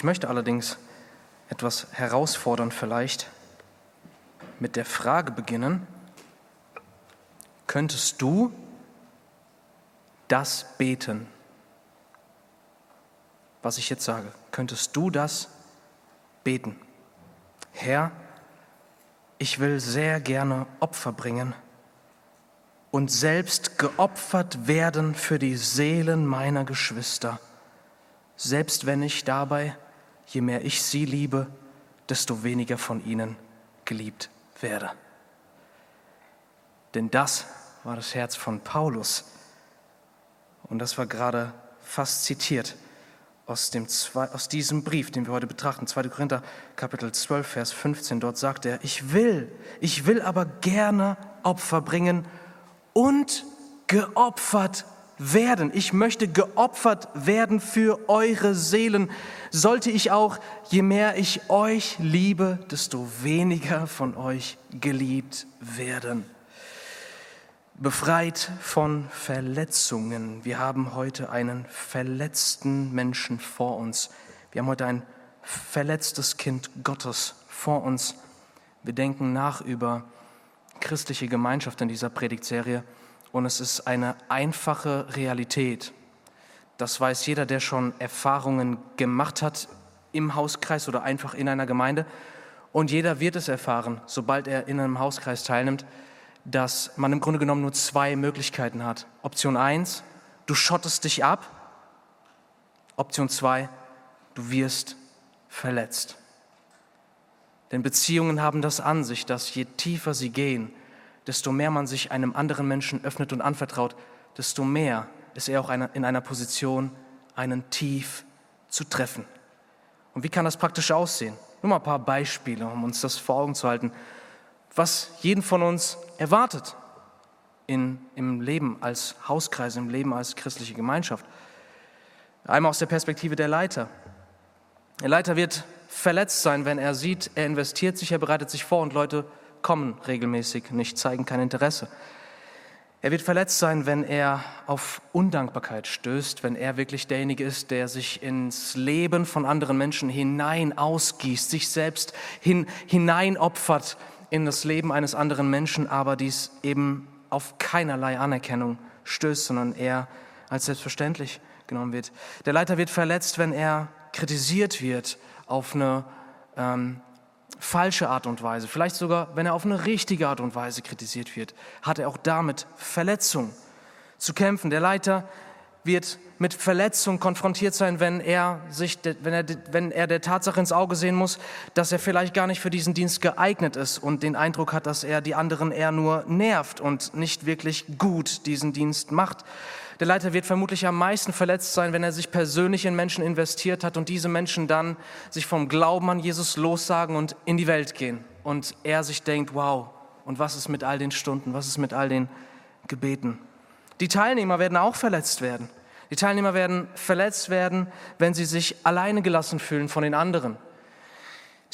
Ich möchte allerdings etwas herausfordern vielleicht mit der Frage beginnen, könntest du das beten, was ich jetzt sage? Könntest du das beten? Herr, ich will sehr gerne Opfer bringen und selbst geopfert werden für die Seelen meiner Geschwister, selbst wenn ich dabei, je mehr ich sie liebe, desto weniger von ihnen geliebt werde. Denn das war das Herz von Paulus. Und das war gerade fast zitiert aus, dem, aus diesem Brief, den wir heute betrachten, 2. Korinther Kapitel 12, Vers 15. Dort sagt er, ich will, ich will aber gerne Opfer bringen und geopfert werden. Ich möchte geopfert werden für eure Seelen. Sollte ich auch, je mehr ich euch liebe, desto weniger von euch geliebt werden. Befreit von Verletzungen. Wir haben heute einen verletzten Menschen vor uns. Wir haben heute ein verletztes Kind Gottes vor uns. Wir denken nach über christliche Gemeinschaft in dieser Predigtserie und es ist eine einfache Realität. Das weiß jeder, der schon Erfahrungen gemacht hat im Hauskreis oder einfach in einer Gemeinde. Und jeder wird es erfahren, sobald er in einem Hauskreis teilnimmt, dass man im Grunde genommen nur zwei Möglichkeiten hat. Option 1, du schottest dich ab. Option 2, du wirst verletzt. Denn Beziehungen haben das an sich, dass je tiefer sie gehen, desto mehr man sich einem anderen Menschen öffnet und anvertraut, desto mehr ist er auch in einer Position, einen tief zu treffen. Und wie kann das praktisch aussehen? Nur mal ein paar Beispiele, um uns das vor Augen zu halten, was jeden von uns erwartet in, im Leben als Hauskreis, im Leben als christliche Gemeinschaft. Einmal aus der Perspektive der Leiter. Der Leiter wird verletzt sein, wenn er sieht, er investiert sich, er bereitet sich vor und Leute kommen regelmäßig nicht, zeigen kein Interesse. Er wird verletzt sein, wenn er auf Undankbarkeit stößt, wenn er wirklich derjenige ist, der sich ins Leben von anderen Menschen hinein ausgießt, sich selbst hin, hineinopfert in das Leben eines anderen Menschen, aber dies eben auf keinerlei Anerkennung stößt, sondern er als selbstverständlich genommen wird. Der Leiter wird verletzt, wenn er kritisiert wird auf eine ähm, falsche Art und Weise, vielleicht sogar, wenn er auf eine richtige Art und Weise kritisiert wird, hat er auch damit Verletzung zu kämpfen. Der Leiter wird mit Verletzung konfrontiert sein, wenn er, sich, wenn, er, wenn er der Tatsache ins Auge sehen muss, dass er vielleicht gar nicht für diesen Dienst geeignet ist und den Eindruck hat, dass er die anderen eher nur nervt und nicht wirklich gut diesen Dienst macht. Der Leiter wird vermutlich am meisten verletzt sein, wenn er sich persönlich in Menschen investiert hat und diese Menschen dann sich vom Glauben an Jesus lossagen und in die Welt gehen. Und er sich denkt, wow, und was ist mit all den Stunden, was ist mit all den Gebeten? Die Teilnehmer werden auch verletzt werden. Die Teilnehmer werden verletzt werden, wenn sie sich alleine gelassen fühlen von den anderen.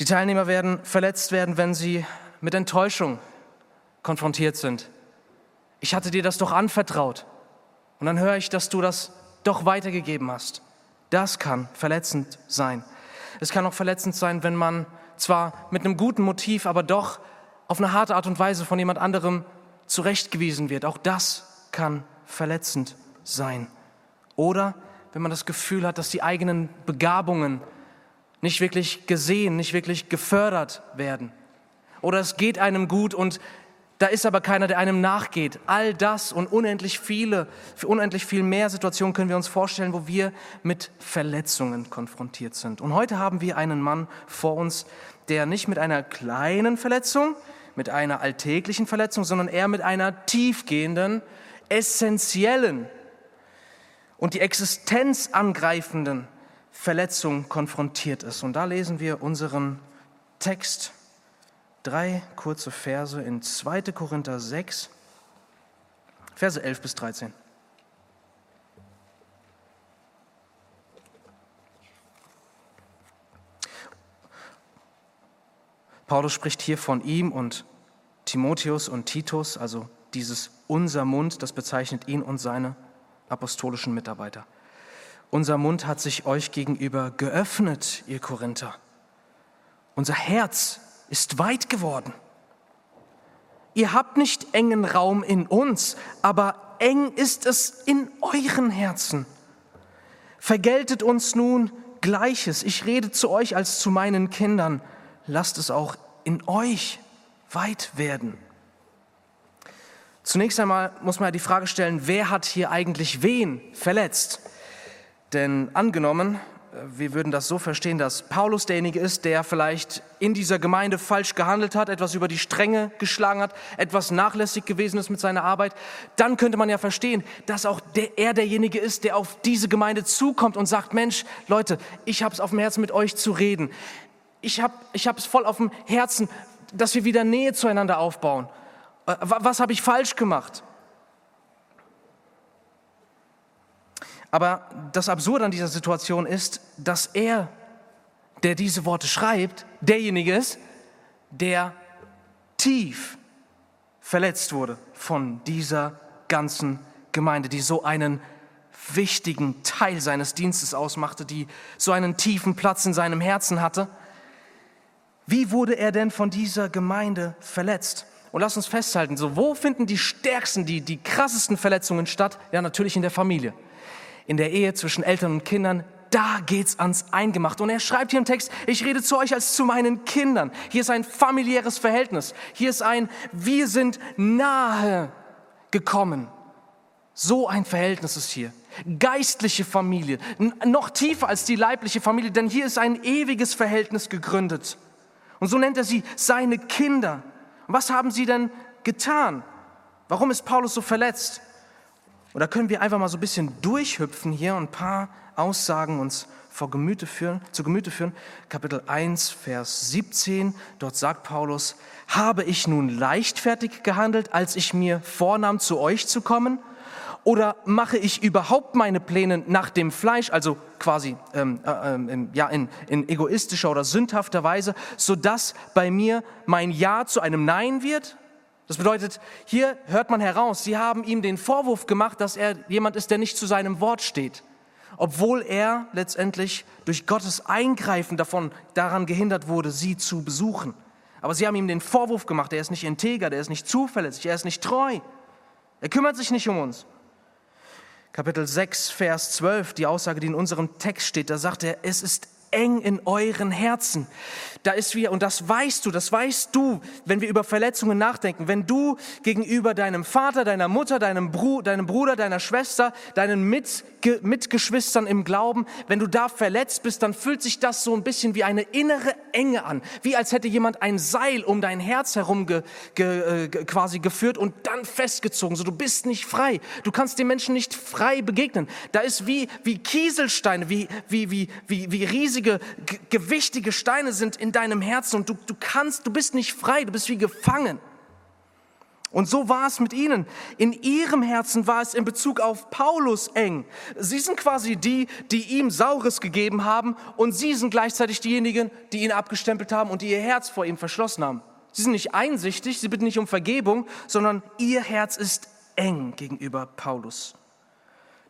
Die Teilnehmer werden verletzt werden, wenn sie mit Enttäuschung konfrontiert sind. Ich hatte dir das doch anvertraut. Und dann höre ich, dass du das doch weitergegeben hast. Das kann verletzend sein. Es kann auch verletzend sein, wenn man zwar mit einem guten Motiv, aber doch auf eine harte Art und Weise von jemand anderem zurechtgewiesen wird. Auch das kann verletzend sein. Oder wenn man das Gefühl hat, dass die eigenen Begabungen nicht wirklich gesehen, nicht wirklich gefördert werden. Oder es geht einem gut und da ist aber keiner, der einem nachgeht. All das und unendlich viele, für unendlich viel mehr Situationen können wir uns vorstellen, wo wir mit Verletzungen konfrontiert sind. Und heute haben wir einen Mann vor uns, der nicht mit einer kleinen Verletzung, mit einer alltäglichen Verletzung, sondern eher mit einer tiefgehenden, essentiellen und die Existenz angreifenden Verletzung konfrontiert ist. Und da lesen wir unseren Text drei kurze Verse in 2. Korinther 6, Verse 11 bis 13. Paulus spricht hier von ihm und Timotheus und Titus, also dieses unser Mund, das bezeichnet ihn und seine apostolischen Mitarbeiter. Unser Mund hat sich euch gegenüber geöffnet, ihr Korinther. Unser Herz ist weit geworden. Ihr habt nicht engen Raum in uns, aber eng ist es in euren Herzen. Vergeltet uns nun Gleiches. Ich rede zu euch als zu meinen Kindern. Lasst es auch in euch weit werden. Zunächst einmal muss man ja die Frage stellen, wer hat hier eigentlich wen verletzt? Denn angenommen, wir würden das so verstehen, dass Paulus derjenige ist, der vielleicht in dieser Gemeinde falsch gehandelt hat, etwas über die Stränge geschlagen hat, etwas nachlässig gewesen ist mit seiner Arbeit, dann könnte man ja verstehen, dass auch der, er derjenige ist, der auf diese Gemeinde zukommt und sagt, Mensch, Leute, ich habe es auf dem Herzen, mit euch zu reden. Ich habe ich es voll auf dem Herzen, dass wir wieder Nähe zueinander aufbauen. Äh, was habe ich falsch gemacht? Aber das Absurde an dieser Situation ist, dass er, der diese Worte schreibt, derjenige ist, der tief verletzt wurde von dieser ganzen Gemeinde, die so einen wichtigen Teil seines Dienstes ausmachte, die so einen tiefen Platz in seinem Herzen hatte. Wie wurde er denn von dieser Gemeinde verletzt? Und lass uns festhalten, so wo finden die stärksten, die, die krassesten Verletzungen statt? Ja, natürlich in der Familie in der Ehe zwischen Eltern und Kindern, da geht's ans Eingemachte. Und er schreibt hier im Text, ich rede zu euch als zu meinen Kindern. Hier ist ein familiäres Verhältnis. Hier ist ein, wir sind nahe gekommen. So ein Verhältnis ist hier. Geistliche Familie, noch tiefer als die leibliche Familie, denn hier ist ein ewiges Verhältnis gegründet. Und so nennt er sie seine Kinder. Und was haben sie denn getan? Warum ist Paulus so verletzt? Oder können wir einfach mal so ein bisschen durchhüpfen hier und ein paar Aussagen uns vor Gemüte führen, zu Gemüte führen? Kapitel 1, Vers 17, dort sagt Paulus, habe ich nun leichtfertig gehandelt, als ich mir vornahm, zu euch zu kommen? Oder mache ich überhaupt meine Pläne nach dem Fleisch, also quasi ähm, äh, ähm, ja, in, in egoistischer oder sündhafter Weise, sodass bei mir mein Ja zu einem Nein wird? Das bedeutet, hier hört man heraus, sie haben ihm den Vorwurf gemacht, dass er jemand ist, der nicht zu seinem Wort steht, obwohl er letztendlich durch Gottes Eingreifen davon daran gehindert wurde, sie zu besuchen. Aber sie haben ihm den Vorwurf gemacht, er ist nicht integer, der ist nicht zuverlässig, er ist nicht treu. Er kümmert sich nicht um uns. Kapitel 6, Vers 12, die Aussage, die in unserem Text steht, da sagt er, es ist eng in euren Herzen. Da ist wir, und das weißt du, das weißt du, wenn wir über Verletzungen nachdenken. Wenn du gegenüber deinem Vater, deiner Mutter, deinem, Bru deinem Bruder, deiner Schwester, deinen Mitge Mitgeschwistern im Glauben, wenn du da verletzt bist, dann fühlt sich das so ein bisschen wie eine innere Enge an. Wie als hätte jemand ein Seil um dein Herz herum ge, ge, äh, quasi geführt und dann festgezogen. So, du bist nicht frei. Du kannst den Menschen nicht frei begegnen. Da ist wie, wie Kieselsteine, wie, wie, wie, wie, wie riesige riesige, gewichtige Steine sind in deinem Herzen und du, du kannst, du bist nicht frei, du bist wie gefangen. Und so war es mit ihnen. In ihrem Herzen war es in Bezug auf Paulus eng. Sie sind quasi die, die ihm Saures gegeben haben und sie sind gleichzeitig diejenigen, die ihn abgestempelt haben und die ihr Herz vor ihm verschlossen haben. Sie sind nicht einsichtig, sie bitten nicht um Vergebung, sondern ihr Herz ist eng gegenüber Paulus.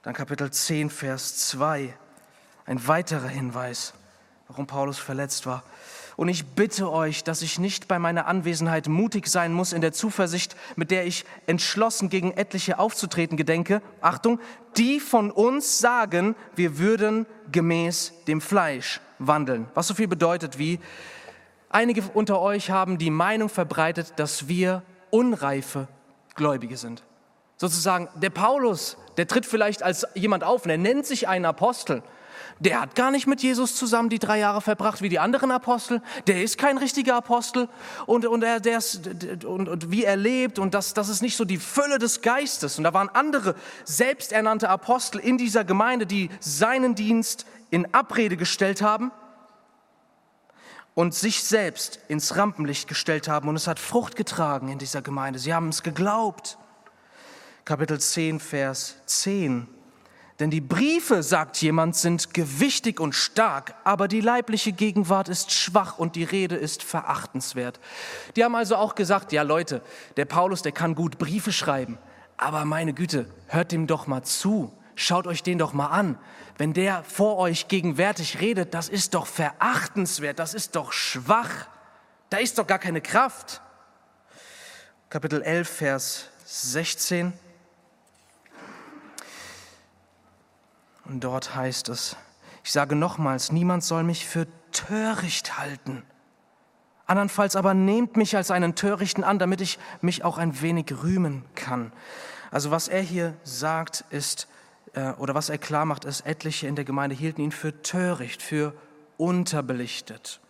Dann Kapitel 10, Vers 2, ein weiterer Hinweis warum Paulus verletzt war. Und ich bitte euch, dass ich nicht bei meiner Anwesenheit mutig sein muss in der Zuversicht, mit der ich entschlossen gegen etliche aufzutreten gedenke. Achtung, die von uns sagen, wir würden gemäß dem Fleisch wandeln. Was so viel bedeutet wie, einige unter euch haben die Meinung verbreitet, dass wir unreife Gläubige sind. Sozusagen, der Paulus, der tritt vielleicht als jemand auf und er nennt sich einen Apostel der hat gar nicht mit Jesus zusammen die drei Jahre verbracht wie die anderen Apostel. Der ist kein richtiger Apostel und, und, er, der ist, und, und wie er lebt und das, das ist nicht so die Fülle des Geistes. Und da waren andere selbsternannte Apostel in dieser Gemeinde, die seinen Dienst in Abrede gestellt haben und sich selbst ins Rampenlicht gestellt haben. Und es hat Frucht getragen in dieser Gemeinde. Sie haben es geglaubt. Kapitel 10, Vers 10. Denn die Briefe, sagt jemand, sind gewichtig und stark, aber die leibliche Gegenwart ist schwach und die Rede ist verachtenswert. Die haben also auch gesagt, ja Leute, der Paulus, der kann gut Briefe schreiben, aber meine Güte, hört dem doch mal zu. Schaut euch den doch mal an. Wenn der vor euch gegenwärtig redet, das ist doch verachtenswert, das ist doch schwach. Da ist doch gar keine Kraft. Kapitel 11, Vers 16. Und dort heißt es, ich sage nochmals, niemand soll mich für töricht halten. Andernfalls aber nehmt mich als einen Törichten an, damit ich mich auch ein wenig rühmen kann. Also was er hier sagt ist, äh, oder was er klar macht, ist, etliche in der Gemeinde hielten ihn für töricht, für unterbelichtet.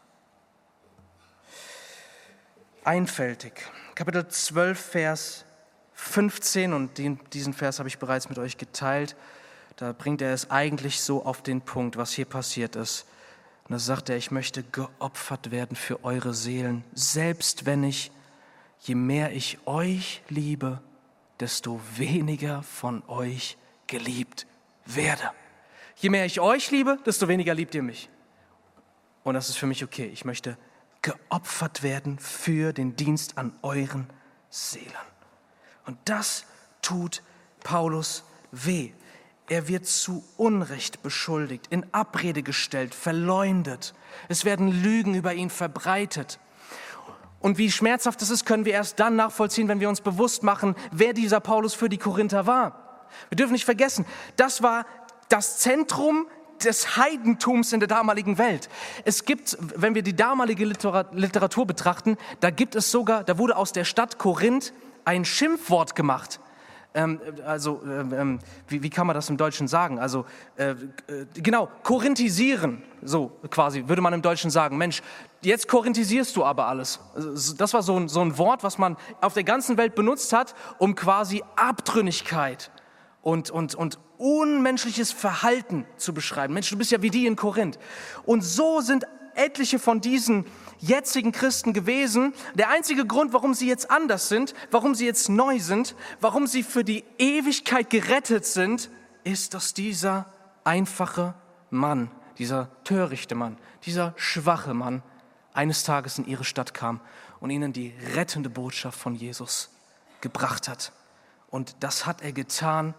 Einfältig. Kapitel 12, Vers 15, und diesen Vers habe ich bereits mit euch geteilt. Da bringt er es eigentlich so auf den Punkt, was hier passiert ist. Und da sagt er, ich möchte geopfert werden für eure Seelen, selbst wenn ich, je mehr ich euch liebe, desto weniger von euch geliebt werde. Je mehr ich euch liebe, desto weniger liebt ihr mich. Und das ist für mich okay. Ich möchte geopfert werden für den Dienst an euren Seelen. Und das tut Paulus weh. Er wird zu Unrecht beschuldigt, in Abrede gestellt, verleumdet. Es werden Lügen über ihn verbreitet. Und wie schmerzhaft es ist, können wir erst dann nachvollziehen, wenn wir uns bewusst machen, wer dieser Paulus für die Korinther war. Wir dürfen nicht vergessen, das war das Zentrum des Heidentums in der damaligen Welt. Es gibt, wenn wir die damalige Literatur betrachten, da gibt es sogar, da wurde aus der Stadt Korinth ein Schimpfwort gemacht ähm, also ähm, ähm, wie, wie, kann man das im Deutschen sagen? Also äh, äh, genau, korinthisieren, so quasi würde man im Deutschen sagen. Mensch, jetzt korinthisierst du aber alles. Also, das war so ein, so ein Wort, was man auf der ganzen Welt benutzt hat, um quasi Abtrünnigkeit und, und, und unmenschliches Verhalten zu beschreiben. Mensch, du bist ja wie die in Korinth. Und so sind etliche von diesen jetzigen Christen gewesen. Der einzige Grund, warum sie jetzt anders sind, warum sie jetzt neu sind, warum sie für die Ewigkeit gerettet sind, ist, dass dieser einfache Mann, dieser törichte Mann, dieser schwache Mann eines Tages in ihre Stadt kam und ihnen die rettende Botschaft von Jesus gebracht hat. Und das hat er getan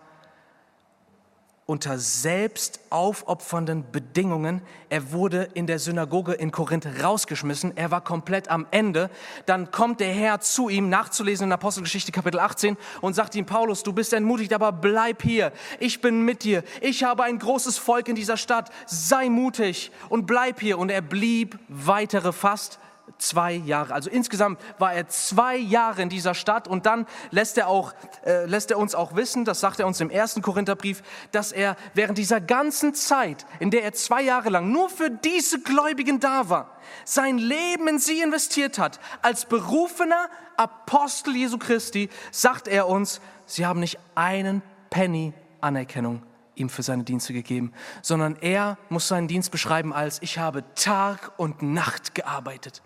unter selbst aufopfernden Bedingungen. Er wurde in der Synagoge in Korinth rausgeschmissen. Er war komplett am Ende. Dann kommt der Herr zu ihm, nachzulesen in Apostelgeschichte Kapitel 18 und sagt ihm, Paulus, du bist entmutigt, aber bleib hier. Ich bin mit dir. Ich habe ein großes Volk in dieser Stadt. Sei mutig und bleib hier. Und er blieb weitere fast zwei Jahre. Also insgesamt war er zwei Jahre in dieser Stadt und dann lässt er, auch, äh, lässt er uns auch wissen, das sagt er uns im ersten Korintherbrief, dass er während dieser ganzen Zeit, in der er zwei Jahre lang nur für diese Gläubigen da war, sein Leben in sie investiert hat. Als berufener Apostel Jesu Christi sagt er uns, sie haben nicht einen Penny Anerkennung ihm für seine Dienste gegeben, sondern er muss seinen Dienst beschreiben als, ich habe Tag und Nacht gearbeitet.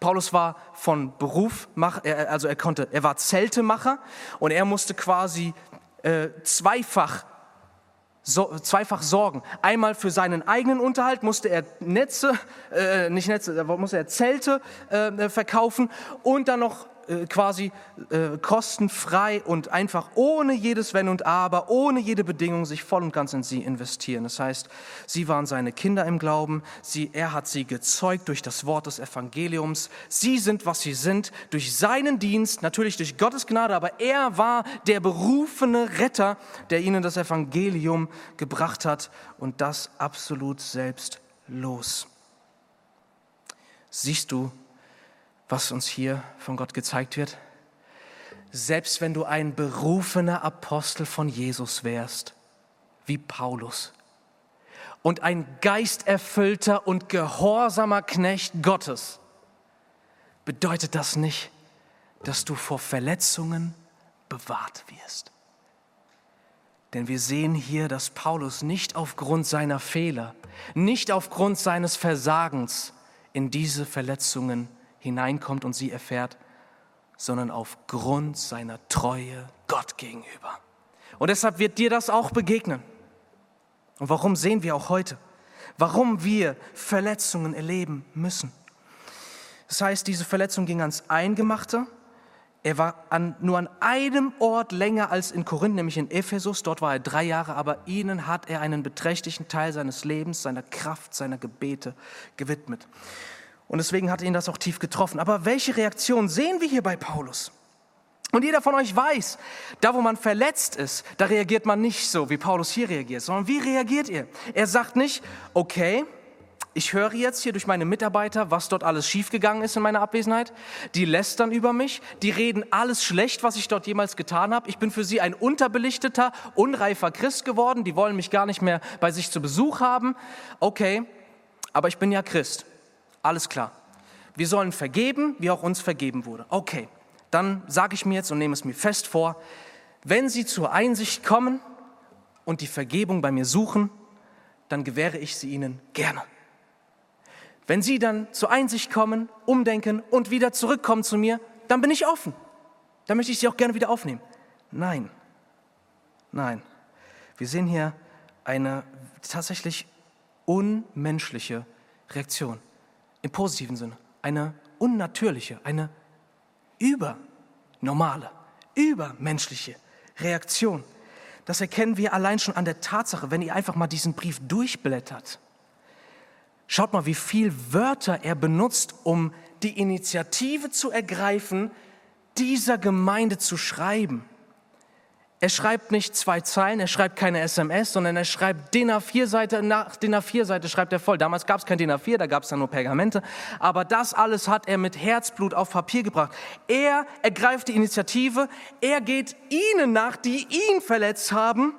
Paulus war von Beruf, also er konnte, er war Zeltemacher und er musste quasi äh, zweifach so, zweifach sorgen. Einmal für seinen eigenen Unterhalt musste er Netze, äh, nicht Netze, musste er Zelte äh, verkaufen und dann noch äh, quasi äh, kostenfrei und einfach ohne jedes Wenn und Aber, ohne jede Bedingung sich voll und ganz in sie investieren. Das heißt, sie waren seine Kinder im Glauben, sie, er hat sie gezeugt durch das Wort des Evangeliums. Sie sind, was sie sind, durch seinen Dienst, natürlich durch Gottes Gnade, aber er war der berufene Retter, der ihnen das Evangelium gebracht hat und das absolut selbstlos. Siehst du, was uns hier von Gott gezeigt wird? Selbst wenn du ein berufener Apostel von Jesus wärst, wie Paulus, und ein geisterfüllter und gehorsamer Knecht Gottes, bedeutet das nicht, dass du vor Verletzungen bewahrt wirst. Denn wir sehen hier, dass Paulus nicht aufgrund seiner Fehler, nicht aufgrund seines Versagens in diese Verletzungen hineinkommt und sie erfährt, sondern aufgrund seiner Treue Gott gegenüber. Und deshalb wird dir das auch begegnen. Und warum sehen wir auch heute? Warum wir Verletzungen erleben müssen? Das heißt, diese Verletzung ging ans Eingemachte. Er war an, nur an einem Ort länger als in Korinth, nämlich in Ephesus. Dort war er drei Jahre, aber ihnen hat er einen beträchtlichen Teil seines Lebens, seiner Kraft, seiner Gebete gewidmet. Und deswegen hat ihn das auch tief getroffen. Aber welche Reaktion sehen wir hier bei Paulus? Und jeder von euch weiß, da wo man verletzt ist, da reagiert man nicht so, wie Paulus hier reagiert, sondern wie reagiert ihr? Er sagt nicht, okay, ich höre jetzt hier durch meine Mitarbeiter, was dort alles schiefgegangen ist in meiner Abwesenheit. Die lästern über mich, die reden alles schlecht, was ich dort jemals getan habe. Ich bin für sie ein unterbelichteter, unreifer Christ geworden. Die wollen mich gar nicht mehr bei sich zu Besuch haben. Okay, aber ich bin ja Christ. Alles klar. Wir sollen vergeben, wie auch uns vergeben wurde. Okay, dann sage ich mir jetzt und nehme es mir fest vor, wenn sie zur Einsicht kommen und die Vergebung bei mir suchen, dann gewähre ich sie ihnen gerne. Wenn sie dann zur Einsicht kommen, umdenken und wieder zurückkommen zu mir, dann bin ich offen. Dann möchte ich sie auch gerne wieder aufnehmen. Nein, nein. Wir sehen hier eine tatsächlich unmenschliche Reaktion im positiven Sinne. Eine unnatürliche, eine übernormale, übermenschliche Reaktion. Das erkennen wir allein schon an der Tatsache, wenn ihr einfach mal diesen Brief durchblättert. Schaut mal, wie viele Wörter er benutzt, um die Initiative zu ergreifen, dieser Gemeinde zu schreiben. Er schreibt nicht zwei Zeilen, er schreibt keine SMS, sondern er schreibt DIN A4-Seite nach DIN A4-Seite schreibt er voll. Damals gab es kein DIN A4, da gab es dann nur Pergamente. Aber das alles hat er mit Herzblut auf Papier gebracht. Er ergreift die Initiative, er geht ihnen nach, die ihn verletzt haben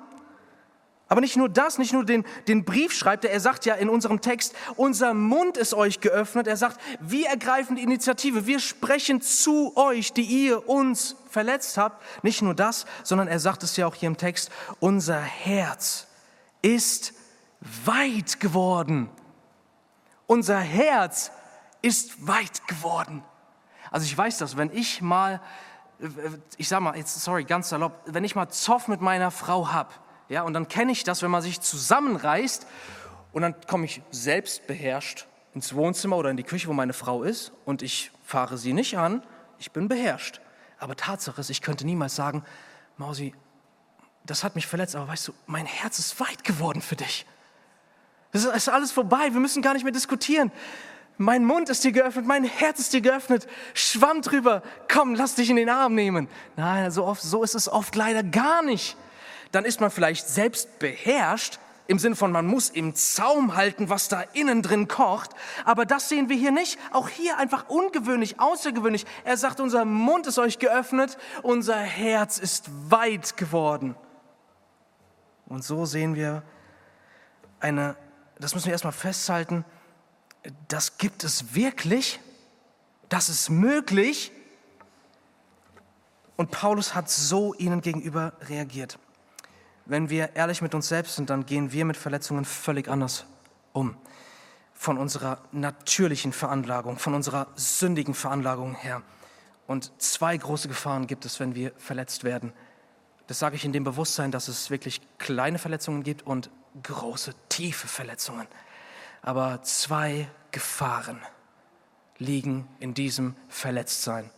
aber nicht nur das, nicht nur den, den Brief schreibt er, er sagt ja in unserem Text, unser Mund ist euch geöffnet. Er sagt, wir ergreifen die Initiative, wir sprechen zu euch, die ihr uns verletzt habt. Nicht nur das, sondern er sagt es ja auch hier im Text, unser Herz ist weit geworden. Unser Herz ist weit geworden. Also ich weiß das, wenn ich mal, ich sag mal, jetzt, sorry, ganz salopp, wenn ich mal Zoff mit meiner Frau hab, ja, und dann kenne ich das, wenn man sich zusammenreißt und dann komme ich selbst beherrscht ins Wohnzimmer oder in die Küche, wo meine Frau ist und ich fahre sie nicht an, ich bin beherrscht. Aber Tatsache ist, ich könnte niemals sagen, Mausi, das hat mich verletzt, aber weißt du, mein Herz ist weit geworden für dich. Das ist alles vorbei, wir müssen gar nicht mehr diskutieren. Mein Mund ist dir geöffnet, mein Herz ist dir geöffnet. Schwamm drüber, komm, lass dich in den Arm nehmen. Nein, so, oft, so ist es oft leider gar nicht dann ist man vielleicht selbst beherrscht, im Sinne von, man muss im Zaum halten, was da innen drin kocht. Aber das sehen wir hier nicht. Auch hier einfach ungewöhnlich, außergewöhnlich. Er sagt, unser Mund ist euch geöffnet, unser Herz ist weit geworden. Und so sehen wir eine, das müssen wir erstmal festhalten, das gibt es wirklich, das ist möglich. Und Paulus hat so ihnen gegenüber reagiert wenn wir ehrlich mit uns selbst sind, dann gehen wir mit Verletzungen völlig anders um. Von unserer natürlichen Veranlagung, von unserer sündigen Veranlagung her. Und zwei große Gefahren gibt es, wenn wir verletzt werden. Das sage ich in dem Bewusstsein, dass es wirklich kleine Verletzungen gibt und große, tiefe Verletzungen. Aber zwei Gefahren liegen in diesem Verletztsein.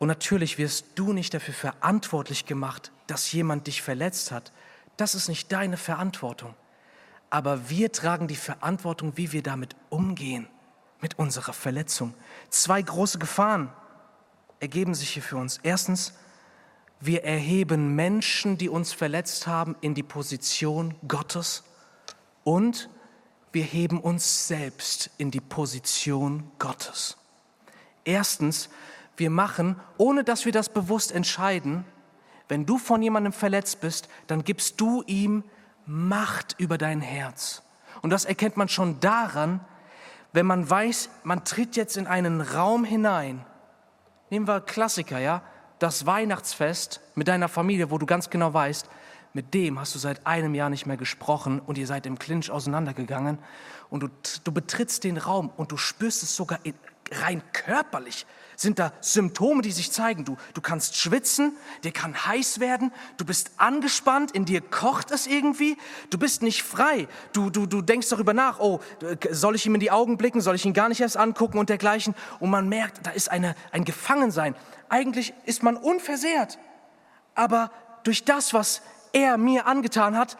Und natürlich wirst du nicht dafür verantwortlich gemacht, dass jemand dich verletzt hat. Das ist nicht deine Verantwortung. Aber wir tragen die Verantwortung, wie wir damit umgehen, mit unserer Verletzung. Zwei große Gefahren ergeben sich hier für uns. Erstens, wir erheben Menschen, die uns verletzt haben, in die Position Gottes und wir heben uns selbst in die Position Gottes. Erstens, wir machen, ohne dass wir das bewusst entscheiden, wenn du von jemandem verletzt bist, dann gibst du ihm Macht über dein Herz. Und das erkennt man schon daran, wenn man weiß, man tritt jetzt in einen Raum hinein. Nehmen wir Klassiker, ja? Das Weihnachtsfest mit deiner Familie, wo du ganz genau weißt, mit dem hast du seit einem Jahr nicht mehr gesprochen und ihr seid im Clinch auseinandergegangen und du, du betrittst den Raum und du spürst es sogar in, rein körperlich sind da Symptome, die sich zeigen. Du, du kannst schwitzen, dir kann heiß werden, du bist angespannt, in dir kocht es irgendwie, du bist nicht frei. Du, du, du denkst darüber nach, oh, soll ich ihm in die Augen blicken, soll ich ihn gar nicht erst angucken und dergleichen. Und man merkt, da ist eine, ein Gefangensein. Eigentlich ist man unversehrt, aber durch das, was er mir angetan hat,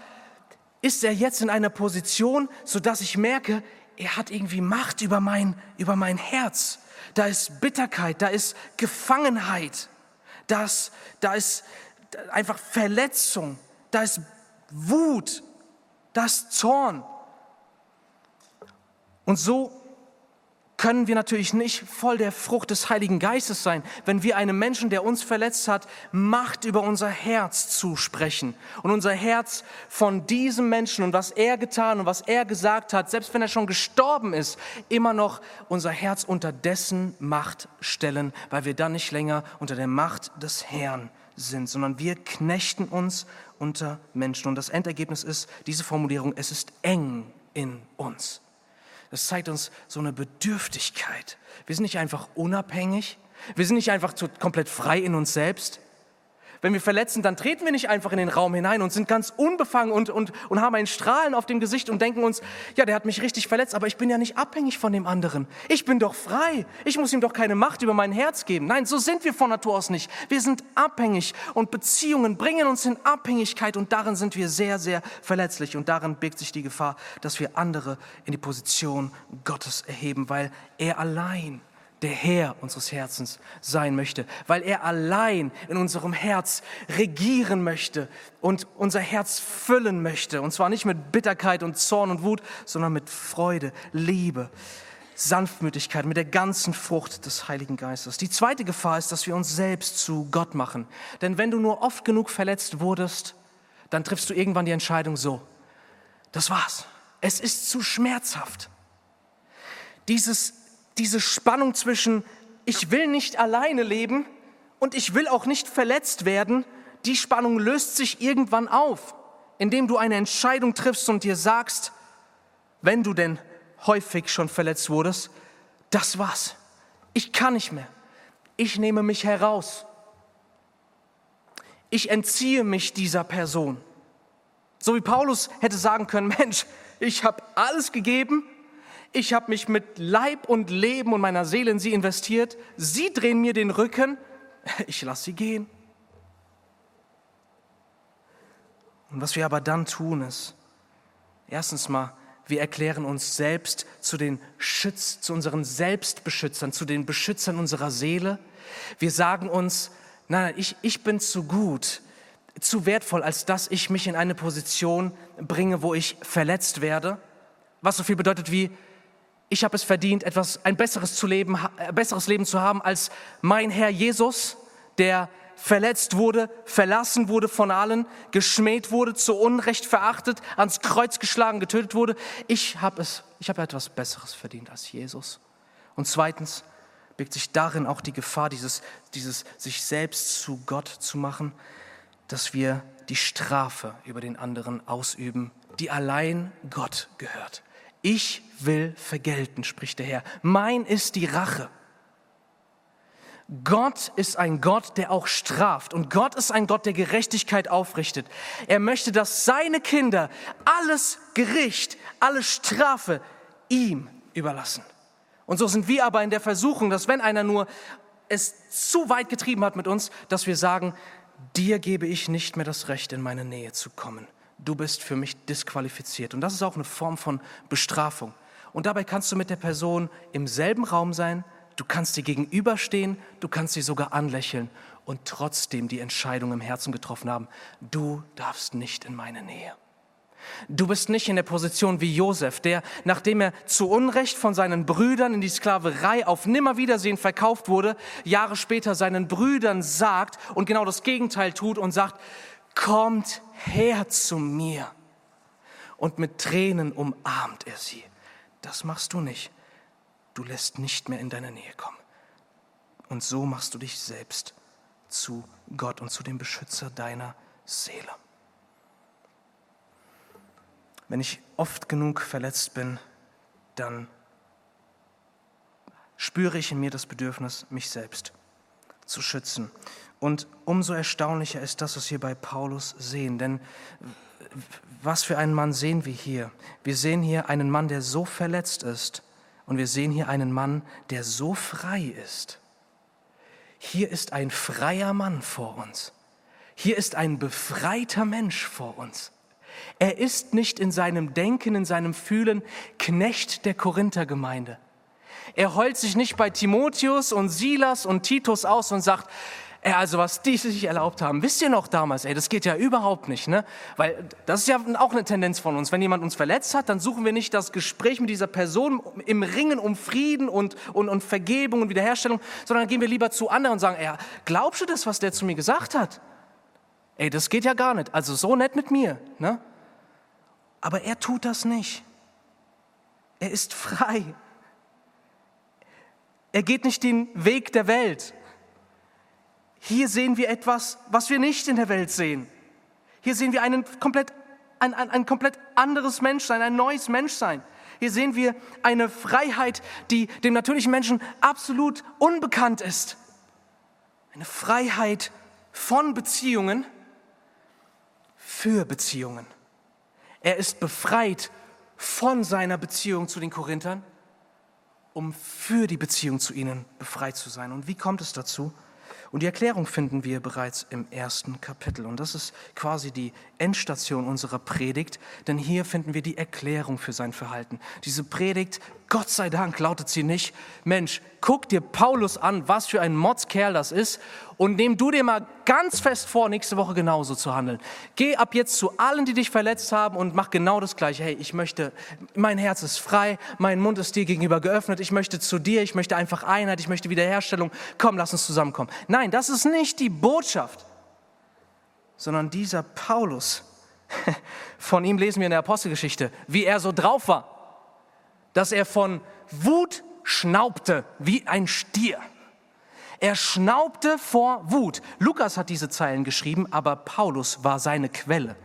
ist er jetzt in einer Position, sodass ich merke, er hat irgendwie Macht über mein, über mein Herz da ist Bitterkeit, da ist Gefangenheit, da ist, da ist einfach Verletzung, da ist Wut, da ist Zorn. Und so können wir natürlich nicht voll der Frucht des Heiligen Geistes sein, wenn wir einem Menschen, der uns verletzt hat, Macht über unser Herz zusprechen und unser Herz von diesem Menschen und was er getan und was er gesagt hat, selbst wenn er schon gestorben ist, immer noch unser Herz unter dessen Macht stellen, weil wir dann nicht länger unter der Macht des Herrn sind, sondern wir knechten uns unter Menschen. Und das Endergebnis ist diese Formulierung, es ist eng in uns. Das zeigt uns so eine Bedürftigkeit. Wir sind nicht einfach unabhängig. Wir sind nicht einfach komplett frei in uns selbst. Wenn wir verletzen, dann treten wir nicht einfach in den Raum hinein und sind ganz unbefangen und, und, und haben ein Strahlen auf dem Gesicht und denken uns, ja, der hat mich richtig verletzt, aber ich bin ja nicht abhängig von dem anderen. Ich bin doch frei. Ich muss ihm doch keine Macht über mein Herz geben. Nein, so sind wir von Natur aus nicht. Wir sind abhängig und Beziehungen bringen uns in Abhängigkeit und darin sind wir sehr, sehr verletzlich und darin birgt sich die Gefahr, dass wir andere in die Position Gottes erheben, weil er allein der Herr unseres Herzens sein möchte, weil er allein in unserem Herz regieren möchte und unser Herz füllen möchte. Und zwar nicht mit Bitterkeit und Zorn und Wut, sondern mit Freude, Liebe, Sanftmütigkeit, mit der ganzen Frucht des Heiligen Geistes. Die zweite Gefahr ist, dass wir uns selbst zu Gott machen. Denn wenn du nur oft genug verletzt wurdest, dann triffst du irgendwann die Entscheidung so, das war's. Es ist zu schmerzhaft. Dieses diese Spannung zwischen, ich will nicht alleine leben und ich will auch nicht verletzt werden, die Spannung löst sich irgendwann auf, indem du eine Entscheidung triffst und dir sagst, wenn du denn häufig schon verletzt wurdest, das war's. Ich kann nicht mehr. Ich nehme mich heraus. Ich entziehe mich dieser Person. So wie Paulus hätte sagen können, Mensch, ich habe alles gegeben, ich habe mich mit Leib und Leben und meiner Seele in sie investiert. Sie drehen mir den Rücken. Ich lasse sie gehen. Und was wir aber dann tun ist, erstens mal, wir erklären uns selbst zu den Schütz, zu unseren Selbstbeschützern, zu den Beschützern unserer Seele. Wir sagen uns, nein, ich, ich bin zu gut, zu wertvoll, als dass ich mich in eine Position bringe, wo ich verletzt werde. Was so viel bedeutet wie, ich habe es verdient, etwas, ein besseres, zu leben, ein besseres Leben zu haben als mein Herr Jesus, der verletzt wurde, verlassen wurde von allen, geschmäht wurde, zu Unrecht verachtet, ans Kreuz geschlagen, getötet wurde. Ich habe es, ich habe etwas Besseres verdient als Jesus. Und zweitens birgt sich darin auch die Gefahr, dieses, dieses sich selbst zu Gott zu machen, dass wir die Strafe über den anderen ausüben, die allein Gott gehört. Ich will vergelten, spricht der Herr. Mein ist die Rache. Gott ist ein Gott, der auch straft. Und Gott ist ein Gott, der Gerechtigkeit aufrichtet. Er möchte, dass seine Kinder alles Gericht, alle Strafe ihm überlassen. Und so sind wir aber in der Versuchung, dass wenn einer nur es zu weit getrieben hat mit uns, dass wir sagen, dir gebe ich nicht mehr das Recht, in meine Nähe zu kommen du bist für mich disqualifiziert. Und das ist auch eine Form von Bestrafung. Und dabei kannst du mit der Person im selben Raum sein, du kannst sie gegenüberstehen, du kannst sie sogar anlächeln und trotzdem die Entscheidung im Herzen getroffen haben, du darfst nicht in meine Nähe. Du bist nicht in der Position wie Josef, der, nachdem er zu Unrecht von seinen Brüdern in die Sklaverei auf Nimmerwiedersehen verkauft wurde, Jahre später seinen Brüdern sagt und genau das Gegenteil tut und sagt, kommt her zu mir. Und mit Tränen umarmt er sie. Das machst du nicht. Du lässt nicht mehr in deine Nähe kommen. Und so machst du dich selbst zu Gott und zu dem Beschützer deiner Seele. Wenn ich oft genug verletzt bin, dann spüre ich in mir das Bedürfnis, mich selbst zu schützen. Und umso erstaunlicher ist das, was wir bei Paulus sehen. Denn was für einen Mann sehen wir hier? Wir sehen hier einen Mann, der so verletzt ist. Und wir sehen hier einen Mann, der so frei ist. Hier ist ein freier Mann vor uns. Hier ist ein befreiter Mensch vor uns. Er ist nicht in seinem Denken, in seinem Fühlen Knecht der Korinthergemeinde. Er heult sich nicht bei Timotheus und Silas und Titus aus und sagt, Ey, also was die sich erlaubt haben, wisst ihr noch damals, ey, das geht ja überhaupt nicht, ne? Weil das ist ja auch eine Tendenz von uns. Wenn jemand uns verletzt hat, dann suchen wir nicht das Gespräch mit dieser Person im Ringen um Frieden und, und, und Vergebung und Wiederherstellung, sondern gehen wir lieber zu anderen und sagen, ey, glaubst du das, was der zu mir gesagt hat? Ey, das geht ja gar nicht. Also so nett mit mir, ne? Aber er tut das nicht. Er ist frei. Er geht nicht den Weg der Welt. Hier sehen wir etwas, was wir nicht in der Welt sehen. Hier sehen wir einen komplett, ein, ein, ein komplett anderes Menschsein, ein neues Menschsein. Hier sehen wir eine Freiheit, die dem natürlichen Menschen absolut unbekannt ist. Eine Freiheit von Beziehungen für Beziehungen. Er ist befreit von seiner Beziehung zu den Korinthern, um für die Beziehung zu ihnen befreit zu sein. Und wie kommt es dazu? Und die Erklärung finden wir bereits im ersten Kapitel. Und das ist quasi die Endstation unserer Predigt, denn hier finden wir die Erklärung für sein Verhalten. Diese Predigt, Gott sei Dank, lautet sie nicht, Mensch, guck dir Paulus an, was für ein Motzkerl das ist und nimm du dir mal ganz fest vor, nächste Woche genauso zu handeln. Geh ab jetzt zu allen, die dich verletzt haben und mach genau das Gleiche. Hey, ich möchte, mein Herz ist frei, mein Mund ist dir gegenüber geöffnet, ich möchte zu dir, ich möchte einfach Einheit, ich möchte Wiederherstellung. Komm, lass uns zusammenkommen. Nein, das ist nicht die Botschaft, sondern dieser Paulus, von ihm lesen wir in der Apostelgeschichte, wie er so drauf war, dass er von Wut schnaubte wie ein Stier. Er schnaubte vor Wut. Lukas hat diese Zeilen geschrieben, aber Paulus war seine Quelle.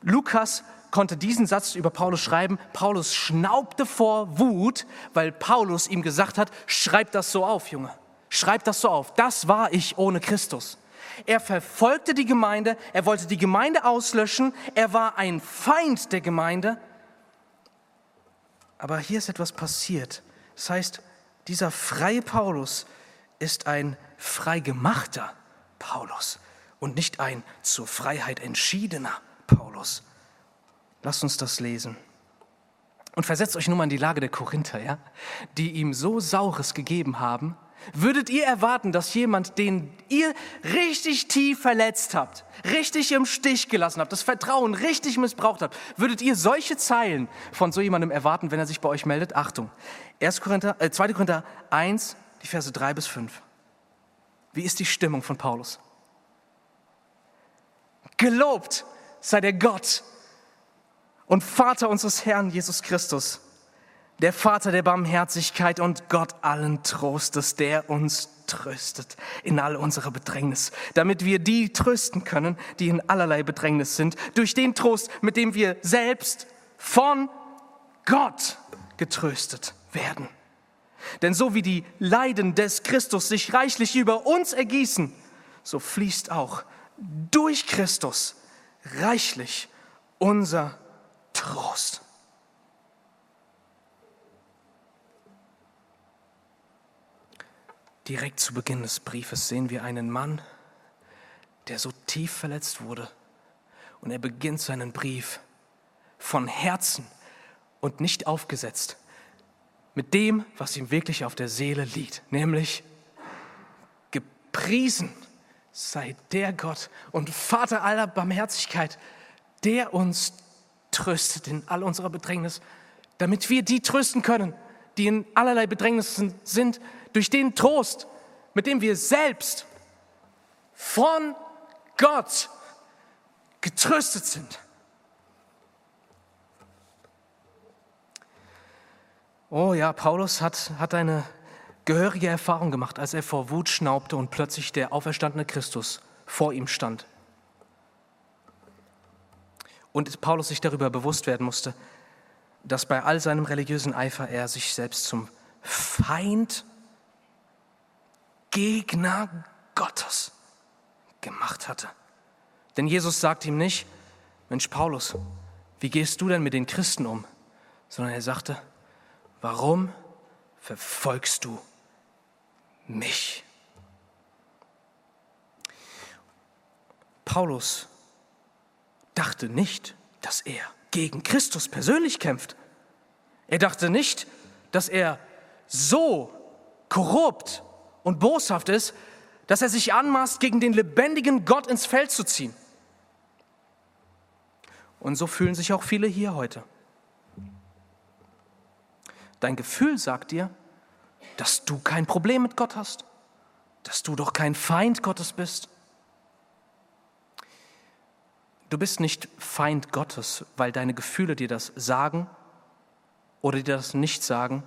Lukas konnte diesen Satz über Paulus schreiben. Paulus schnaubte vor Wut, weil Paulus ihm gesagt hat, schreib das so auf, Junge. Schreib das so auf. Das war ich ohne Christus. Er verfolgte die Gemeinde, er wollte die Gemeinde auslöschen, er war ein Feind der Gemeinde. Aber hier ist etwas passiert. Das heißt, dieser freie Paulus ist ein freigemachter Paulus und nicht ein zur Freiheit entschiedener Paulus. Lasst uns das lesen. Und versetzt euch nun mal in die Lage der Korinther, ja, die ihm so Saures gegeben haben. Würdet ihr erwarten, dass jemand, den ihr richtig tief verletzt habt, richtig im Stich gelassen habt, das Vertrauen richtig missbraucht habt, würdet ihr solche Zeilen von so jemandem erwarten, wenn er sich bei euch meldet? Achtung, 1. Korinther, äh, 2. Korinther 1, die Verse 3 bis 5. Wie ist die Stimmung von Paulus? Gelobt sei der Gott und Vater unseres Herrn Jesus Christus, der Vater der Barmherzigkeit und Gott allen Trostes, der uns tröstet in all unserer Bedrängnis, damit wir die trösten können, die in allerlei Bedrängnis sind, durch den Trost, mit dem wir selbst von Gott getröstet werden. Denn so wie die Leiden des Christus sich reichlich über uns ergießen, so fließt auch durch Christus reichlich unser Trost. Direkt zu Beginn des Briefes sehen wir einen Mann, der so tief verletzt wurde. Und er beginnt seinen Brief von Herzen und nicht aufgesetzt mit dem, was ihm wirklich auf der Seele liegt, nämlich gepriesen sei der Gott und Vater aller Barmherzigkeit, der uns tröstet in all unserer Bedrängnis, damit wir die trösten können, die in allerlei Bedrängnissen sind, durch den Trost, mit dem wir selbst von Gott getröstet sind. Oh ja, Paulus hat, hat eine gehörige Erfahrung gemacht, als er vor Wut schnaubte und plötzlich der auferstandene Christus vor ihm stand. Und Paulus sich darüber bewusst werden musste, dass bei all seinem religiösen Eifer er sich selbst zum Feind, Gegner Gottes gemacht hatte. Denn Jesus sagt ihm nicht, Mensch Paulus, wie gehst du denn mit den Christen um? Sondern er sagte, warum verfolgst du mich? Paulus dachte nicht, dass er gegen Christus persönlich kämpft. Er dachte nicht, dass er so korrupt und boshaft ist, dass er sich anmaßt, gegen den lebendigen Gott ins Feld zu ziehen. Und so fühlen sich auch viele hier heute. Dein Gefühl sagt dir, dass du kein Problem mit Gott hast, dass du doch kein Feind Gottes bist. Du bist nicht Feind Gottes, weil deine Gefühle dir das sagen oder dir das nicht sagen,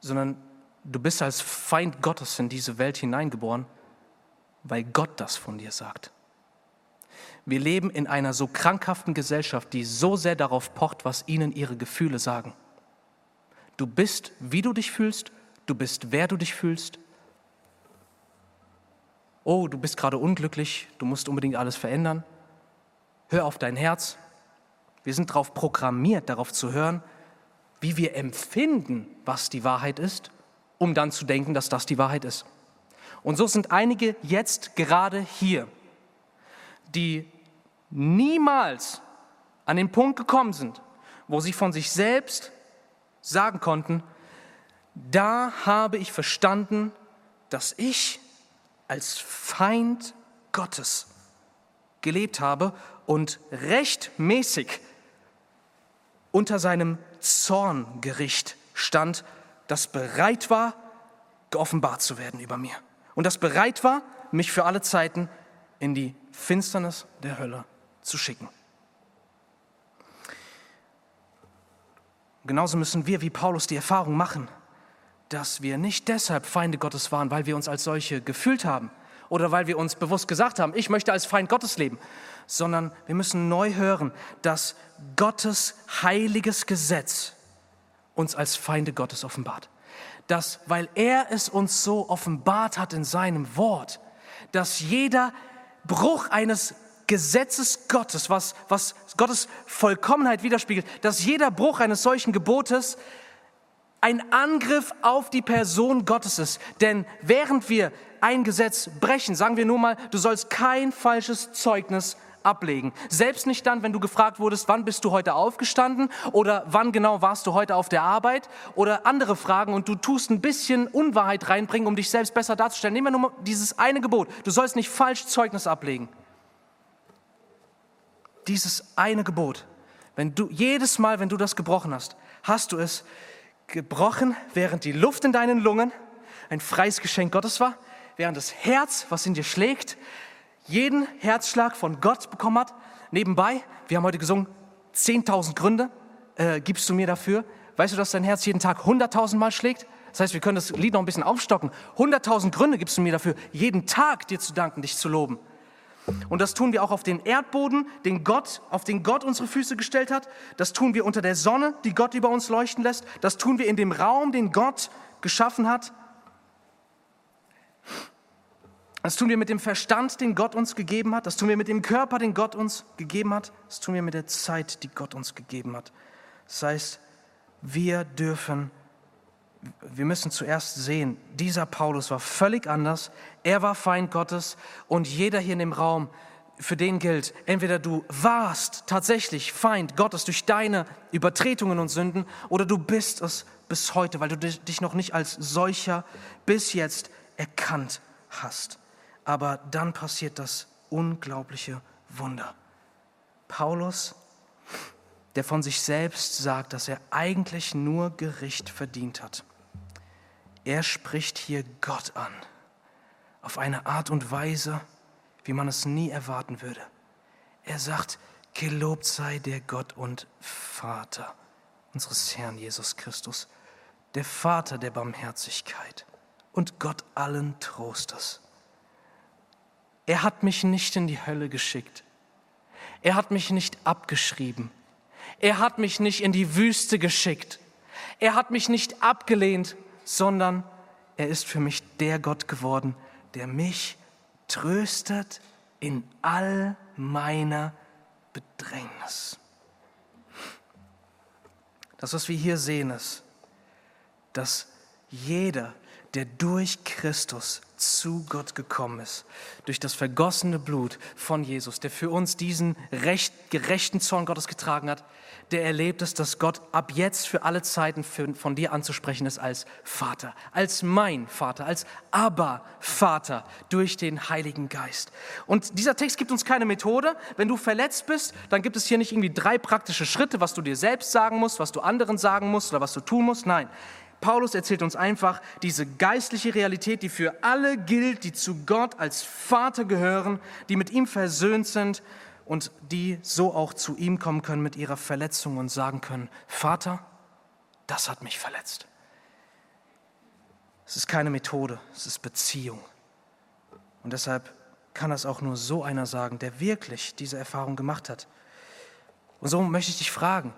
sondern du bist als Feind Gottes in diese Welt hineingeboren, weil Gott das von dir sagt. Wir leben in einer so krankhaften Gesellschaft, die so sehr darauf pocht, was ihnen ihre Gefühle sagen. Du bist, wie du dich fühlst, du bist, wer du dich fühlst. Oh, du bist gerade unglücklich, du musst unbedingt alles verändern. Hör auf dein Herz. Wir sind darauf programmiert, darauf zu hören, wie wir empfinden, was die Wahrheit ist, um dann zu denken, dass das die Wahrheit ist. Und so sind einige jetzt gerade hier, die niemals an den Punkt gekommen sind, wo sie von sich selbst sagen konnten, da habe ich verstanden, dass ich als Feind Gottes gelebt habe und rechtmäßig unter seinem Zorngericht stand, das bereit war, geoffenbart zu werden über mir. Und das bereit war, mich für alle Zeiten in die Finsternis der Hölle zu schicken. Genauso müssen wir wie Paulus die Erfahrung machen, dass wir nicht deshalb Feinde Gottes waren, weil wir uns als solche gefühlt haben oder weil wir uns bewusst gesagt haben, ich möchte als Feind Gottes leben, sondern wir müssen neu hören, dass Gottes heiliges Gesetz uns als Feinde Gottes offenbart. Dass, weil er es uns so offenbart hat in seinem Wort, dass jeder Bruch eines Gesetzes Gottes, was, was Gottes Vollkommenheit widerspiegelt, dass jeder Bruch eines solchen Gebotes ein Angriff auf die Person Gottes ist. Denn während wir ein Gesetz brechen, sagen wir nur mal, du sollst kein falsches Zeugnis ablegen. Selbst nicht dann, wenn du gefragt wurdest, wann bist du heute aufgestanden oder wann genau warst du heute auf der Arbeit oder andere Fragen und du tust ein bisschen Unwahrheit reinbringen, um dich selbst besser darzustellen. Nehmen wir nur mal dieses eine Gebot. Du sollst nicht falsch Zeugnis ablegen dieses eine Gebot, wenn du jedes Mal, wenn du das gebrochen hast, hast du es gebrochen, während die Luft in deinen Lungen ein freies Geschenk Gottes war, während das Herz, was in dir schlägt, jeden Herzschlag von Gott bekommen hat. Nebenbei, wir haben heute gesungen, 10.000 Gründe äh, gibst du mir dafür. Weißt du, dass dein Herz jeden Tag 100.000 Mal schlägt? Das heißt, wir können das Lied noch ein bisschen aufstocken. 100.000 Gründe gibst du mir dafür, jeden Tag dir zu danken, dich zu loben. Und das tun wir auch auf den Erdboden, den Gott, auf den Gott unsere Füße gestellt hat. Das tun wir unter der Sonne, die Gott über uns leuchten lässt. Das tun wir in dem Raum, den Gott geschaffen hat. Das tun wir mit dem Verstand, den Gott uns gegeben hat. Das tun wir mit dem Körper, den Gott uns gegeben hat. Das tun wir mit der Zeit, die Gott uns gegeben hat. Das heißt, wir dürfen wir müssen zuerst sehen, dieser Paulus war völlig anders. Er war Feind Gottes und jeder hier in dem Raum, für den gilt, entweder du warst tatsächlich Feind Gottes durch deine Übertretungen und Sünden oder du bist es bis heute, weil du dich noch nicht als solcher bis jetzt erkannt hast. Aber dann passiert das unglaubliche Wunder. Paulus der von sich selbst sagt, dass er eigentlich nur Gericht verdient hat. Er spricht hier Gott an, auf eine Art und Weise, wie man es nie erwarten würde. Er sagt, gelobt sei der Gott und Vater unseres Herrn Jesus Christus, der Vater der Barmherzigkeit und Gott allen Trostes. Er hat mich nicht in die Hölle geschickt. Er hat mich nicht abgeschrieben. Er hat mich nicht in die Wüste geschickt. Er hat mich nicht abgelehnt, sondern er ist für mich der Gott geworden, der mich tröstet in all meiner Bedrängnis. Das, was wir hier sehen, ist, dass jeder, der durch Christus zu Gott gekommen ist, durch das vergossene Blut von Jesus, der für uns diesen recht, gerechten Zorn Gottes getragen hat, der erlebt es, dass Gott ab jetzt für alle Zeiten von dir anzusprechen ist als Vater, als mein Vater, als Abba-Vater durch den Heiligen Geist. Und dieser Text gibt uns keine Methode. Wenn du verletzt bist, dann gibt es hier nicht irgendwie drei praktische Schritte, was du dir selbst sagen musst, was du anderen sagen musst oder was du tun musst. Nein, Paulus erzählt uns einfach diese geistliche Realität, die für alle gilt, die zu Gott als Vater gehören, die mit ihm versöhnt sind und die so auch zu ihm kommen können mit ihrer Verletzung und sagen können, Vater, das hat mich verletzt. Es ist keine Methode, es ist Beziehung. Und deshalb kann das auch nur so einer sagen, der wirklich diese Erfahrung gemacht hat. Und so möchte ich dich fragen,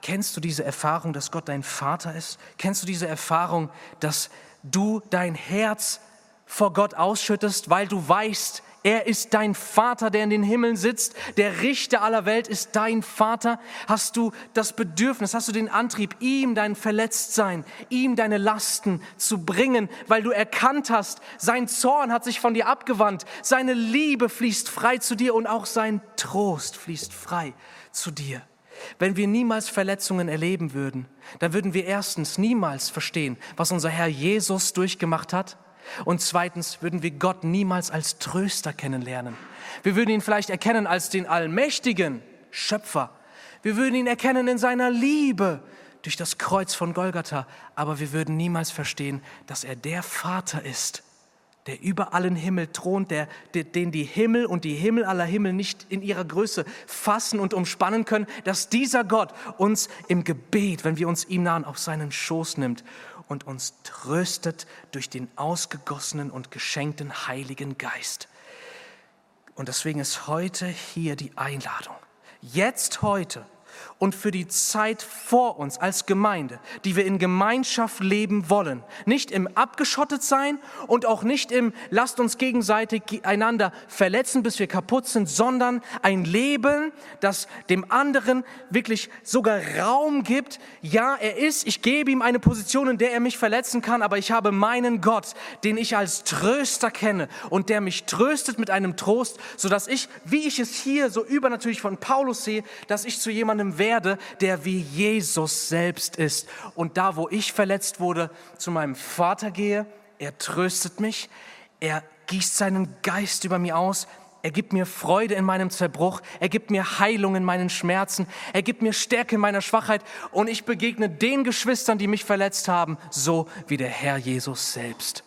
Kennst du diese Erfahrung, dass Gott dein Vater ist? Kennst du diese Erfahrung, dass du dein Herz vor Gott ausschüttest, weil du weißt, er ist dein Vater, der in den Himmeln sitzt, der Richter aller Welt ist dein Vater. Hast du das Bedürfnis, hast du den Antrieb, ihm dein Verletztsein, ihm deine Lasten zu bringen, weil du erkannt hast, sein Zorn hat sich von dir abgewandt, seine Liebe fließt frei zu dir und auch sein Trost fließt frei zu dir. Wenn wir niemals Verletzungen erleben würden, dann würden wir erstens niemals verstehen, was unser Herr Jesus durchgemacht hat. Und zweitens würden wir Gott niemals als Tröster kennenlernen. Wir würden ihn vielleicht erkennen als den allmächtigen Schöpfer. Wir würden ihn erkennen in seiner Liebe durch das Kreuz von Golgatha. Aber wir würden niemals verstehen, dass er der Vater ist, der über allen Himmel thront, der, den die Himmel und die Himmel aller Himmel nicht in ihrer Größe fassen und umspannen können, dass dieser Gott uns im Gebet, wenn wir uns ihm nahen, auf seinen Schoß nimmt und uns tröstet durch den ausgegossenen und geschenkten Heiligen Geist. Und deswegen ist heute hier die Einladung. Jetzt heute und für die Zeit vor uns als Gemeinde, die wir in Gemeinschaft leben wollen. Nicht im abgeschottet sein und auch nicht im lasst uns gegenseitig einander verletzen, bis wir kaputt sind, sondern ein Leben, das dem anderen wirklich sogar Raum gibt. Ja, er ist, ich gebe ihm eine Position, in der er mich verletzen kann, aber ich habe meinen Gott, den ich als Tröster kenne und der mich tröstet mit einem Trost, sodass ich, wie ich es hier so übernatürlich von Paulus sehe, dass ich zu jemandem jemandem werde, der wie Jesus selbst ist. Und da, wo ich verletzt wurde, zu meinem Vater gehe, er tröstet mich, er gießt seinen Geist über mir aus, er gibt mir Freude in meinem Zerbruch, er gibt mir Heilung in meinen Schmerzen, er gibt mir Stärke in meiner Schwachheit und ich begegne den Geschwistern, die mich verletzt haben, so wie der Herr Jesus selbst.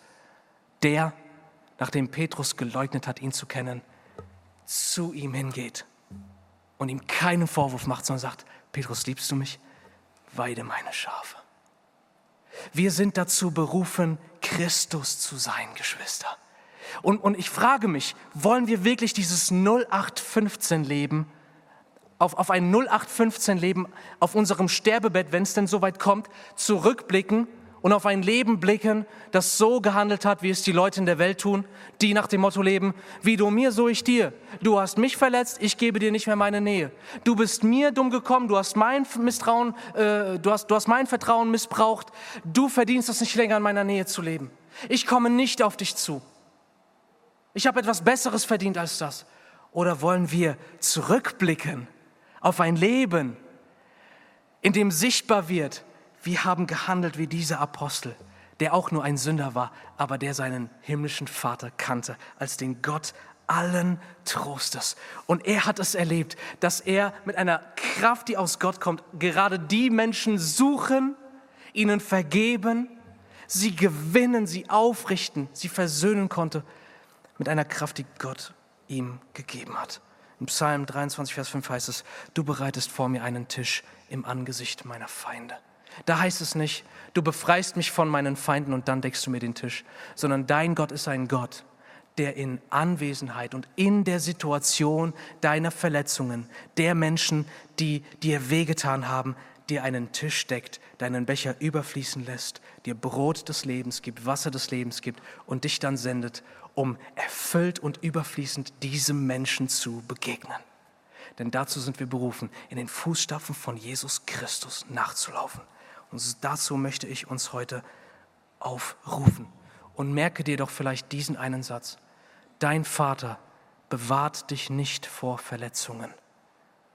Der, nachdem Petrus geleugnet hat, ihn zu kennen, zu ihm hingeht und ihm keinen Vorwurf macht, sondern sagt, Petrus, liebst du mich? Weide meine Schafe. Wir sind dazu berufen, Christus zu sein, Geschwister. Und, und ich frage mich, wollen wir wirklich dieses 0815-Leben, auf, auf ein 0815-Leben auf unserem Sterbebett, wenn es denn soweit kommt, zurückblicken und auf ein Leben blicken, das so gehandelt hat, wie es die Leute in der Welt tun, die nach dem Motto leben, wie du mir, so ich dir. Du hast mich verletzt, ich gebe dir nicht mehr meine Nähe. Du bist mir dumm gekommen, du hast mein Misstrauen, äh, du, hast, du hast mein Vertrauen missbraucht. Du verdienst es nicht länger, in meiner Nähe zu leben. Ich komme nicht auf dich zu. Ich habe etwas Besseres verdient als das. Oder wollen wir zurückblicken auf ein Leben, in dem sichtbar wird, wir haben gehandelt wie dieser Apostel, der auch nur ein Sünder war, aber der seinen himmlischen Vater kannte als den Gott allen Trostes. Und er hat es erlebt, dass er mit einer Kraft, die aus Gott kommt, gerade die Menschen suchen, ihnen vergeben, sie gewinnen, sie aufrichten, sie versöhnen konnte mit einer Kraft, die Gott ihm gegeben hat. Im Psalm 23, Vers 5 heißt es, du bereitest vor mir einen Tisch im Angesicht meiner Feinde. Da heißt es nicht, du befreist mich von meinen Feinden und dann deckst du mir den Tisch, sondern dein Gott ist ein Gott, der in Anwesenheit und in der Situation deiner Verletzungen, der Menschen, die dir wehgetan haben, dir einen Tisch deckt, deinen Becher überfließen lässt, dir Brot des Lebens gibt, Wasser des Lebens gibt und dich dann sendet, um erfüllt und überfließend diesem Menschen zu begegnen. Denn dazu sind wir berufen, in den Fußstapfen von Jesus Christus nachzulaufen. Und dazu möchte ich uns heute aufrufen. Und merke dir doch vielleicht diesen einen Satz. Dein Vater bewahrt dich nicht vor Verletzungen,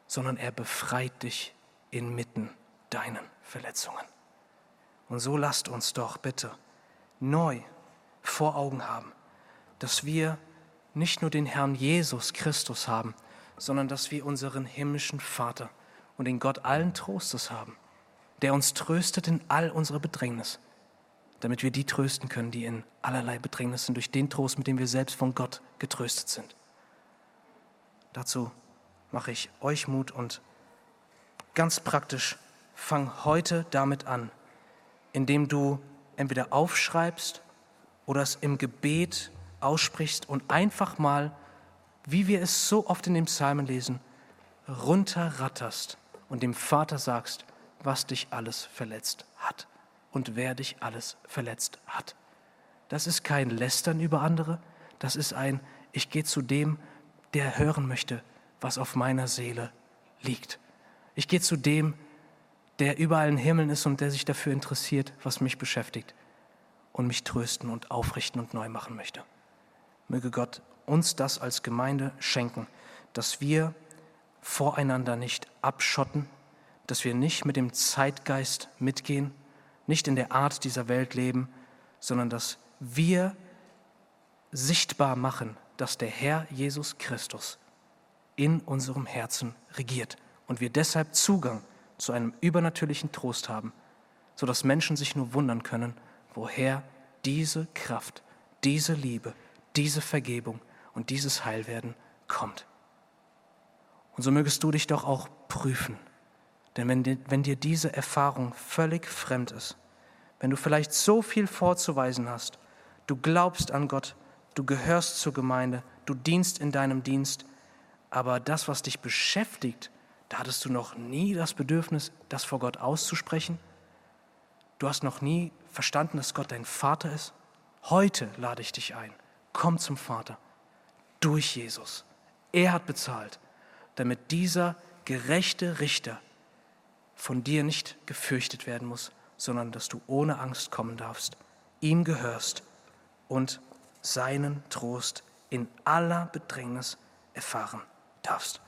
sondern er befreit dich inmitten deinen Verletzungen. Und so lasst uns doch bitte neu vor Augen haben, dass wir nicht nur den Herrn Jesus Christus haben, sondern dass wir unseren himmlischen Vater und den Gott allen Trostes haben, der uns tröstet in all unserer Bedrängnis, damit wir die trösten können, die in allerlei Bedrängnis sind, durch den Trost, mit dem wir selbst von Gott getröstet sind. Dazu mache ich euch Mut und ganz praktisch, fang heute damit an, indem du entweder aufschreibst oder es im Gebet aussprichst und einfach mal, wie wir es so oft in den Psalmen lesen, runterratterst und dem Vater sagst, was dich alles verletzt hat und wer dich alles verletzt hat. Das ist kein Lästern über andere, das ist ein, ich gehe zu dem, der hören möchte, was auf meiner Seele liegt. Ich gehe zu dem, der überall im Himmel ist und der sich dafür interessiert, was mich beschäftigt und mich trösten und aufrichten und neu machen möchte. Möge Gott uns das als Gemeinde schenken, dass wir voreinander nicht abschotten, dass wir nicht mit dem Zeitgeist mitgehen, nicht in der Art dieser Welt leben, sondern dass wir sichtbar machen, dass der Herr Jesus Christus in unserem Herzen regiert und wir deshalb Zugang zu einem übernatürlichen Trost haben, sodass Menschen sich nur wundern können, woher diese Kraft, diese Liebe, diese Vergebung und dieses Heilwerden kommt. Und so mögest du dich doch auch prüfen. Denn wenn dir, wenn dir diese Erfahrung völlig fremd ist, wenn du vielleicht so viel vorzuweisen hast, du glaubst an Gott, du gehörst zur Gemeinde, du dienst in deinem Dienst, aber das, was dich beschäftigt, da hattest du noch nie das Bedürfnis, das vor Gott auszusprechen? Du hast noch nie verstanden, dass Gott dein Vater ist? Heute lade ich dich ein. Komm zum Vater. Durch Jesus. Er hat bezahlt, damit dieser gerechte Richter von dir nicht gefürchtet werden muss, sondern dass du ohne Angst kommen darfst, ihm gehörst und seinen Trost in aller Bedrängnis erfahren darfst.